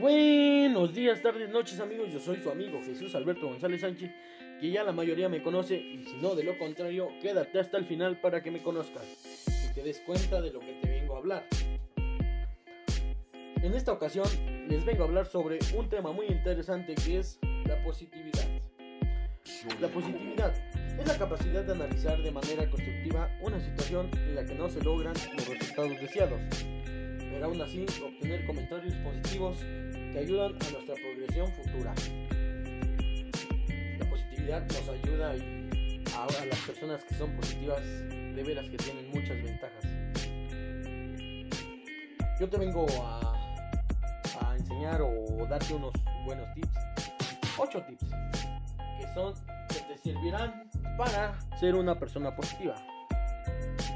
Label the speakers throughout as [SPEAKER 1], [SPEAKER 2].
[SPEAKER 1] Buenos días, tardes, noches amigos, yo soy su amigo Jesús Alberto González Sánchez, que ya la mayoría me conoce y si no de lo contrario, quédate hasta el final para que me conozcas y te des cuenta de lo que te vengo a hablar. En esta ocasión les vengo a hablar sobre un tema muy interesante que es la positividad. La positividad es la capacidad de analizar de manera constructiva una situación en la que no se logran los resultados deseados, pero aún así obtener comentarios positivos que ayudan a nuestra progresión futura. La positividad nos ayuda a, a las personas que son positivas, de veras que tienen muchas ventajas. Yo te vengo a, a enseñar o darte unos buenos tips, 8 tips, que son que te servirán para ser una persona positiva.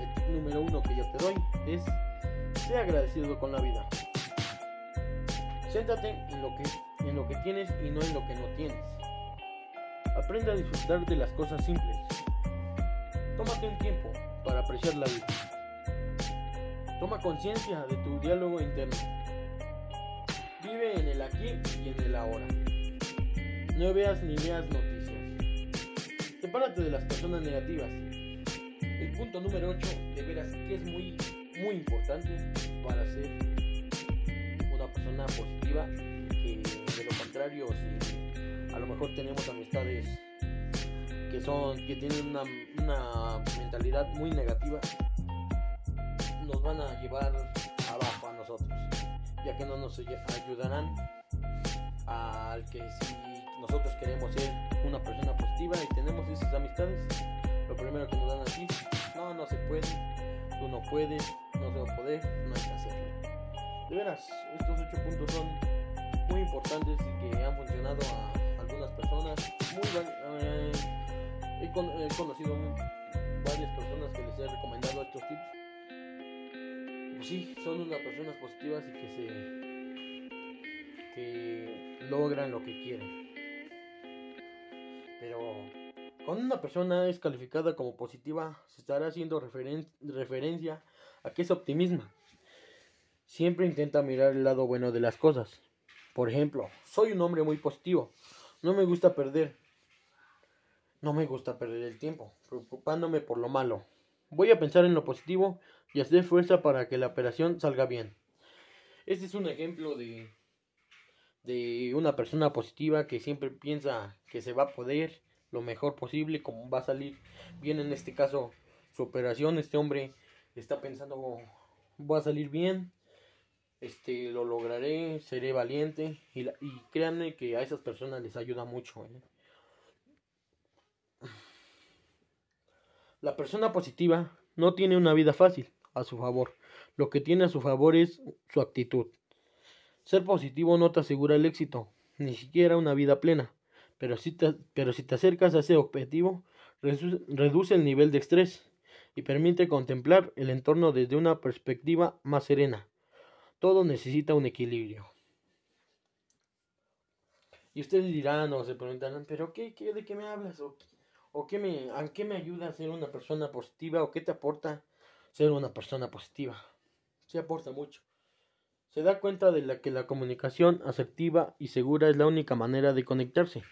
[SPEAKER 1] El tip número uno que yo te doy es sea agradecido con la vida. Céntrate en lo, que, en lo que tienes y no en lo que no tienes. Aprende a disfrutar de las cosas simples. Tómate un tiempo para apreciar la vida. Toma conciencia de tu diálogo interno. Vive en el aquí y en el ahora. No veas ni leas noticias. Sepárate de las personas negativas. El punto número 8 de veras que es muy, muy importante para ser una persona positiva. Que de lo contrario, si a lo mejor tenemos amistades que son que tienen una, una mentalidad muy negativa, nos van a llevar abajo a nosotros, ya que no nos ayudarán al que si nosotros queremos ser una persona positiva y tenemos esas amistades, lo primero que nos dan así, no, no se puede, tú no puedes, no se va a poder, no hay que hacerlo. De veras, estos ocho puntos son muy importantes y que han funcionado a algunas personas. Muy eh, he, con, he, conocido varias personas que les he recomendado estos tips. Pues sí, son unas personas positivas y que se que logran lo que quieren. Pero cuando una persona es calificada como positiva, se estará haciendo referen referencia a que es optimista. Siempre intenta mirar el lado bueno de las cosas. Por ejemplo, soy un hombre muy positivo. No me gusta perder. No me gusta perder el tiempo, preocupándome por lo malo. Voy a pensar en lo positivo y hacer fuerza para que la operación salga bien. Este es un ejemplo de, de una persona positiva que siempre piensa que se va a poder lo mejor posible, como va a salir bien en este caso su operación. Este hombre está pensando, va a salir bien, este lo lograré, seré valiente y, la, y créanme que a esas personas les ayuda mucho. ¿eh? La persona positiva no tiene una vida fácil a su favor. Lo que tiene a su favor es su actitud. Ser positivo no te asegura el éxito, ni siquiera una vida plena. Pero si te, pero si te acercas a ese objetivo, reduce el nivel de estrés y permite contemplar el entorno desde una perspectiva más serena. Todo necesita un equilibrio. Y ustedes dirán o se preguntarán, ¿pero qué, qué de qué me hablas? ¿O, o qué me, a qué me ayuda a ser una persona positiva? ¿O qué te aporta ser una persona positiva? Se aporta mucho. Se da cuenta de la que la comunicación asertiva y segura es la única manera de conectarse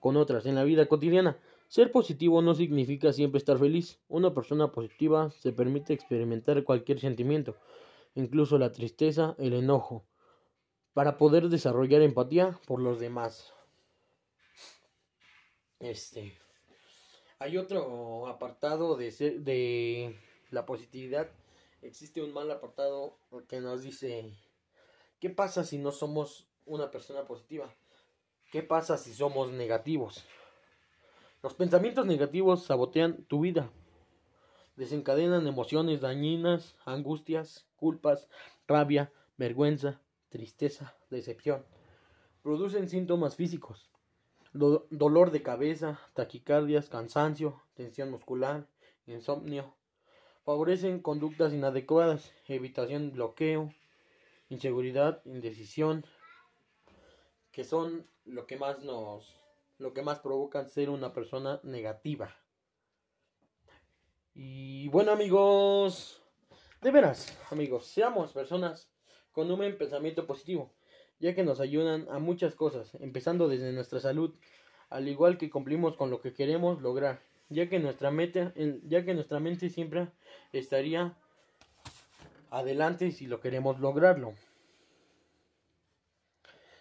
[SPEAKER 1] con otras en la vida cotidiana. Ser positivo no significa siempre estar feliz. Una persona positiva se permite experimentar cualquier sentimiento, incluso la tristeza, el enojo, para poder desarrollar empatía por los demás. Este. Hay otro apartado de, ser, de la positividad. Existe un mal apartado que nos dice ¿Qué pasa si no somos una persona positiva? ¿Qué pasa si somos negativos? Los pensamientos negativos sabotean tu vida. Desencadenan emociones dañinas, angustias, culpas, rabia, vergüenza, tristeza, decepción. Producen síntomas físicos. Do dolor de cabeza, taquicardias, cansancio, tensión muscular, insomnio. Favorecen conductas inadecuadas, evitación, bloqueo, inseguridad, indecisión, que son lo que más nos lo que más provocan ser una persona negativa. Y bueno, amigos, de veras, amigos, seamos personas con un pensamiento positivo ya que nos ayudan a muchas cosas, empezando desde nuestra salud, al igual que cumplimos con lo que queremos lograr, ya que nuestra meta, ya que nuestra mente siempre estaría adelante si lo queremos lograrlo.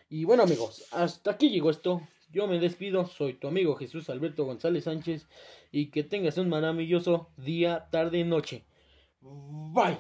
[SPEAKER 1] Y bueno amigos, hasta aquí llegó esto. Yo me despido, soy tu amigo Jesús Alberto González Sánchez y que tengas un maravilloso día, tarde, noche. Bye.